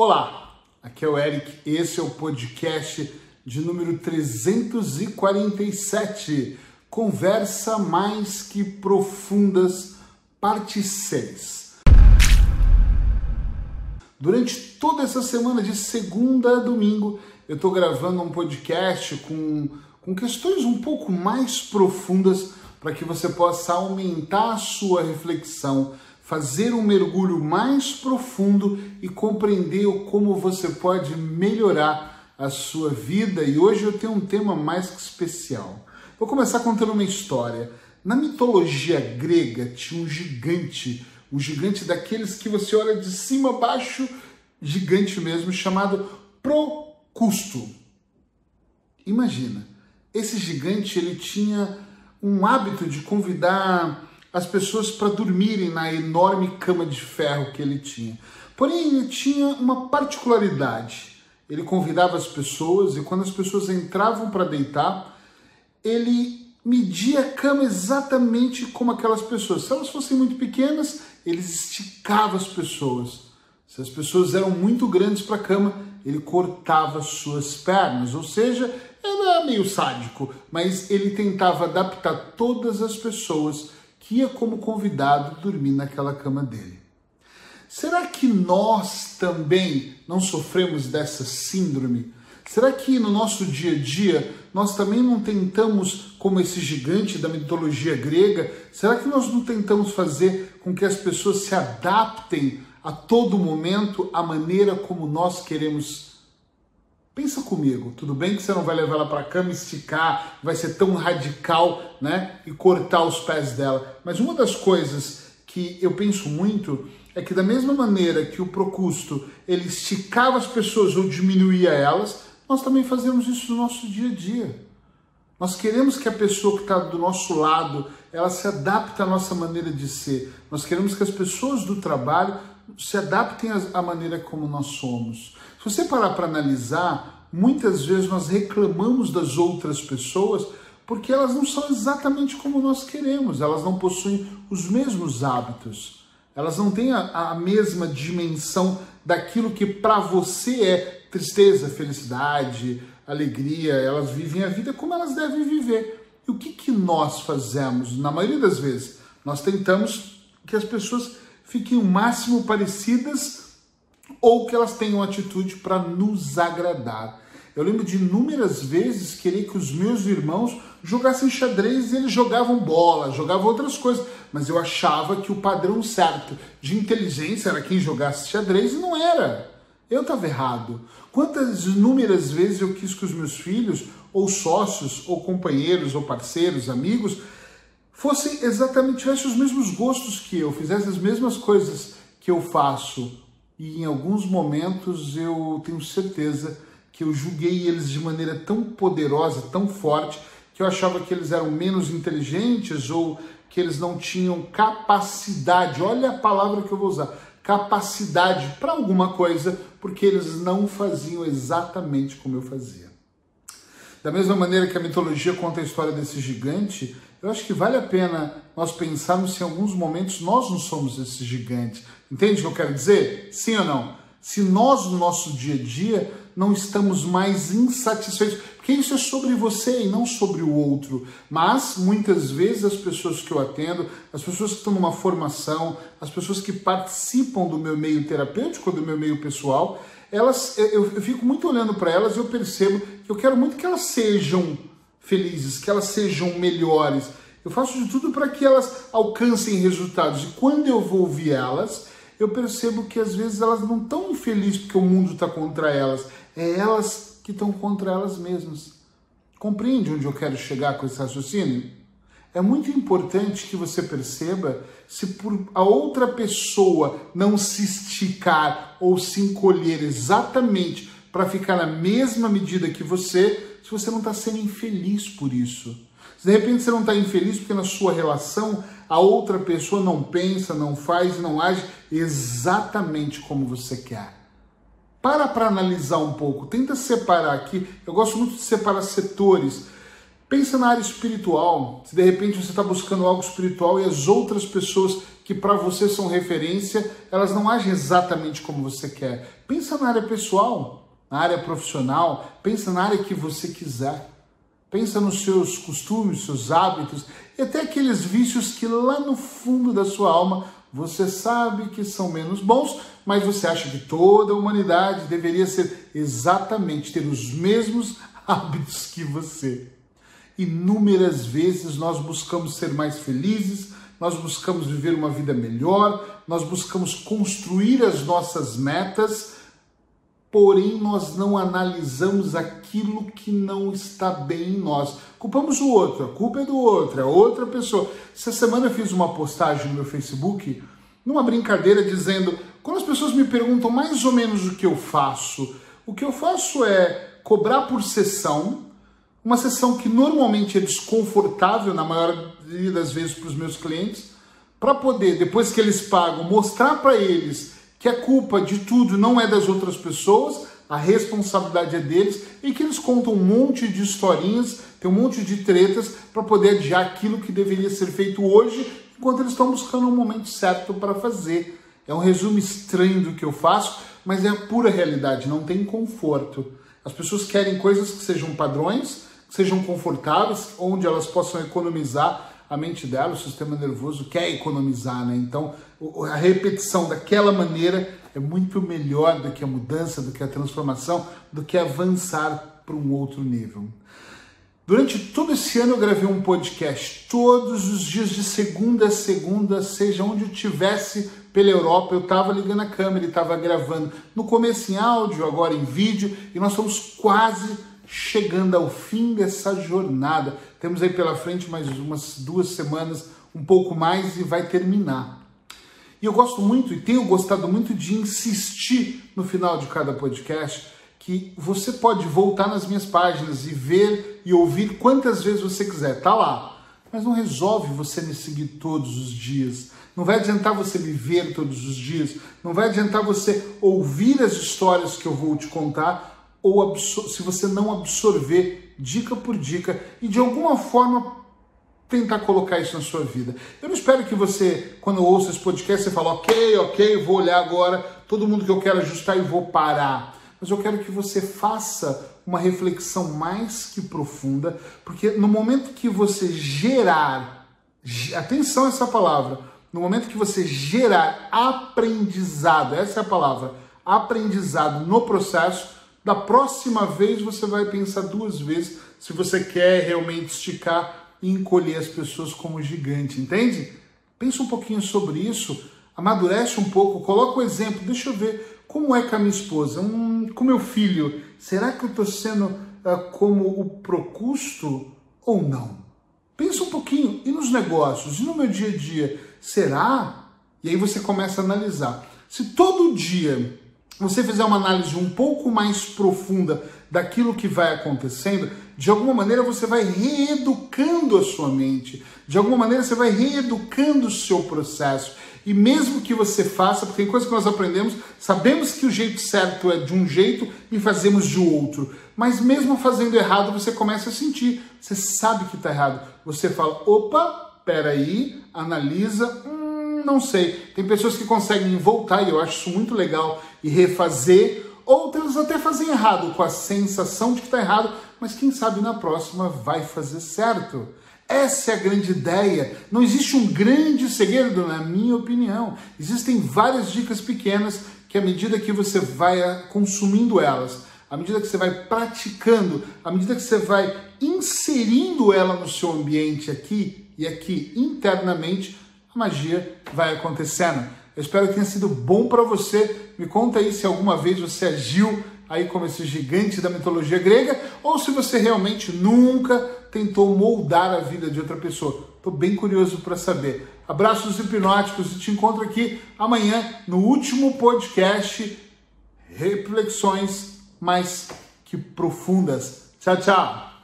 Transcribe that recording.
Olá, aqui é o Eric, esse é o podcast de número 347, Conversa Mais Que Profundas, parte 6. Durante toda essa semana, de segunda a domingo, eu estou gravando um podcast com, com questões um pouco mais profundas para que você possa aumentar a sua reflexão fazer um mergulho mais profundo e compreender como você pode melhorar a sua vida. E hoje eu tenho um tema mais que especial. Vou começar contando uma história. Na mitologia grega tinha um gigante, um gigante daqueles que você olha de cima a baixo, gigante mesmo, chamado Procusto. Imagina, esse gigante ele tinha um hábito de convidar as pessoas para dormirem na enorme cama de ferro que ele tinha. Porém, ele tinha uma particularidade. Ele convidava as pessoas e quando as pessoas entravam para deitar, ele media a cama exatamente como aquelas pessoas. Se elas fossem muito pequenas, ele esticava as pessoas. Se as pessoas eram muito grandes para a cama, ele cortava suas pernas, ou seja, era meio sádico, mas ele tentava adaptar todas as pessoas que ia como convidado dormir naquela cama dele. Será que nós também não sofremos dessa síndrome? Será que no nosso dia a dia nós também não tentamos, como esse gigante da mitologia grega, será que nós não tentamos fazer com que as pessoas se adaptem a todo momento à maneira como nós queremos Pensa comigo, tudo bem que você não vai levar ela para cama, esticar, vai ser tão radical, né? E cortar os pés dela. Mas uma das coisas que eu penso muito é que da mesma maneira que o Procusto ele esticava as pessoas ou diminuía elas, nós também fazemos isso no nosso dia a dia. Nós queremos que a pessoa que está do nosso lado ela se adapte à nossa maneira de ser. Nós queremos que as pessoas do trabalho se adaptem à maneira como nós somos. Se você parar para analisar, muitas vezes nós reclamamos das outras pessoas porque elas não são exatamente como nós queremos, elas não possuem os mesmos hábitos, elas não têm a, a mesma dimensão daquilo que para você é tristeza, felicidade, alegria, elas vivem a vida como elas devem viver. E o que, que nós fazemos? Na maioria das vezes, nós tentamos que as pessoas fiquem o máximo parecidas ou que elas tenham atitude para nos agradar. Eu lembro de inúmeras vezes querer que os meus irmãos jogassem xadrez e eles jogavam bola, jogavam outras coisas, mas eu achava que o padrão certo de inteligência era quem jogasse xadrez e não era. Eu estava errado. Quantas inúmeras vezes eu quis que os meus filhos, ou sócios, ou companheiros, ou parceiros, amigos, fossem exatamente, tivessem os mesmos gostos que eu, fizessem as mesmas coisas que eu faço, e em alguns momentos eu tenho certeza que eu julguei eles de maneira tão poderosa, tão forte, que eu achava que eles eram menos inteligentes ou que eles não tinham capacidade, olha a palavra que eu vou usar, capacidade para alguma coisa, porque eles não faziam exatamente como eu fazia. Da mesma maneira que a mitologia conta a história desse gigante, eu acho que vale a pena nós pensarmos se em alguns momentos nós não somos esse gigante. Entende o que eu quero dizer? Sim ou não? Se nós, no nosso dia a dia, não estamos mais insatisfeitos, porque isso é sobre você e não sobre o outro. Mas muitas vezes as pessoas que eu atendo, as pessoas que estão numa formação, as pessoas que participam do meu meio terapêutico, do meu meio pessoal, elas, eu, eu fico muito olhando para elas e eu percebo que eu quero muito que elas sejam felizes, que elas sejam melhores. Eu faço de tudo para que elas alcancem resultados. E quando eu vou ouvir elas, eu percebo que às vezes elas não estão infelizes porque o mundo está contra elas. É elas que estão contra elas mesmas. Compreende onde eu quero chegar com esse raciocínio? É muito importante que você perceba se por a outra pessoa não se esticar ou se encolher exatamente para ficar na mesma medida que você, se você não está sendo infeliz por isso. Se de repente você não está infeliz porque na sua relação a outra pessoa não pensa, não faz, não age exatamente como você quer. Para para analisar um pouco, tenta separar aqui. Eu gosto muito de separar setores. Pensa na área espiritual. Se de repente você está buscando algo espiritual e as outras pessoas que para você são referência, elas não agem exatamente como você quer. Pensa na área pessoal, na área profissional, pensa na área que você quiser. Pensa nos seus costumes, seus hábitos e até aqueles vícios que lá no fundo da sua alma você sabe que são menos bons, mas você acha que toda a humanidade deveria ser exatamente ter os mesmos hábitos que você. Inúmeras vezes nós buscamos ser mais felizes, nós buscamos viver uma vida melhor, nós buscamos construir as nossas metas, porém nós não analisamos aquilo que não está bem em nós. Culpamos o outro, a culpa é do outro, é outra pessoa. Essa semana eu fiz uma postagem no meu Facebook, numa brincadeira, dizendo: quando as pessoas me perguntam mais ou menos o que eu faço, o que eu faço é cobrar por sessão, uma sessão que normalmente é desconfortável na maioria das vezes para os meus clientes, para poder, depois que eles pagam, mostrar para eles que a culpa de tudo não é das outras pessoas, a responsabilidade é deles e que eles contam um monte de historinhas, tem um monte de tretas para poder adiar aquilo que deveria ser feito hoje, enquanto eles estão buscando o um momento certo para fazer. É um resumo estranho do que eu faço, mas é a pura realidade, não tem conforto. As pessoas querem coisas que sejam padrões, sejam confortáveis, onde elas possam economizar a mente dela, o sistema nervoso quer economizar, né? Então, a repetição daquela maneira é muito melhor do que a mudança, do que a transformação, do que avançar para um outro nível. Durante todo esse ano eu gravei um podcast todos os dias de segunda a segunda, seja onde eu estivesse pela Europa, eu estava ligando a câmera e estava gravando. No começo em áudio, agora em vídeo, e nós estamos quase chegando ao fim dessa jornada. Temos aí pela frente mais umas duas semanas, um pouco mais, e vai terminar. E eu gosto muito e tenho gostado muito de insistir no final de cada podcast que você pode voltar nas minhas páginas e ver e ouvir quantas vezes você quiser. Tá lá. Mas não resolve você me seguir todos os dias. Não vai adiantar você me ver todos os dias. Não vai adiantar você ouvir as histórias que eu vou te contar ou se você não absorver dica por dica e de alguma forma tentar colocar isso na sua vida. Eu não espero que você, quando ouça esse podcast, você fale, ok, ok, vou olhar agora todo mundo que eu quero ajustar e vou parar. Mas eu quero que você faça uma reflexão mais que profunda, porque no momento que você gerar, atenção a essa palavra, no momento que você gerar aprendizado, essa é a palavra, aprendizado no processo, da próxima vez você vai pensar duas vezes se você quer realmente esticar e encolher as pessoas como gigante, entende? Pensa um pouquinho sobre isso, amadurece um pouco, coloca o um exemplo, deixa eu ver como é com a minha esposa, um, com meu filho, será que eu estou sendo uh, como o Procusto ou não? Pensa um pouquinho, e nos negócios, e no meu dia a dia, será? E aí você começa a analisar. Se todo dia você fizer uma análise um pouco mais profunda daquilo que vai acontecendo, de alguma maneira você vai reeducando a sua mente, de alguma maneira você vai reeducando o seu processo. E mesmo que você faça, porque tem coisas que nós aprendemos, sabemos que o jeito certo é de um jeito e fazemos de outro. Mas mesmo fazendo errado, você começa a sentir, você sabe que está errado. Você fala, opa, peraí, analisa, hum, não sei. Tem pessoas que conseguem voltar, e eu acho isso muito legal, e refazer. Outras até fazem errado, com a sensação de que está errado, mas quem sabe na próxima vai fazer certo. Essa é a grande ideia. Não existe um grande segredo, na minha opinião. Existem várias dicas pequenas que, à medida que você vai ah, consumindo elas, à medida que você vai praticando, à medida que você vai inserindo ela no seu ambiente aqui e aqui internamente, a magia vai acontecendo. Eu espero que tenha sido bom para você. Me conta aí se alguma vez você agiu aí como esse gigante da mitologia grega ou se você realmente nunca tentou moldar a vida de outra pessoa. Estou bem curioso para saber. Abraços hipnóticos e te encontro aqui amanhã no último podcast Reflexões mais que profundas. Tchau, tchau.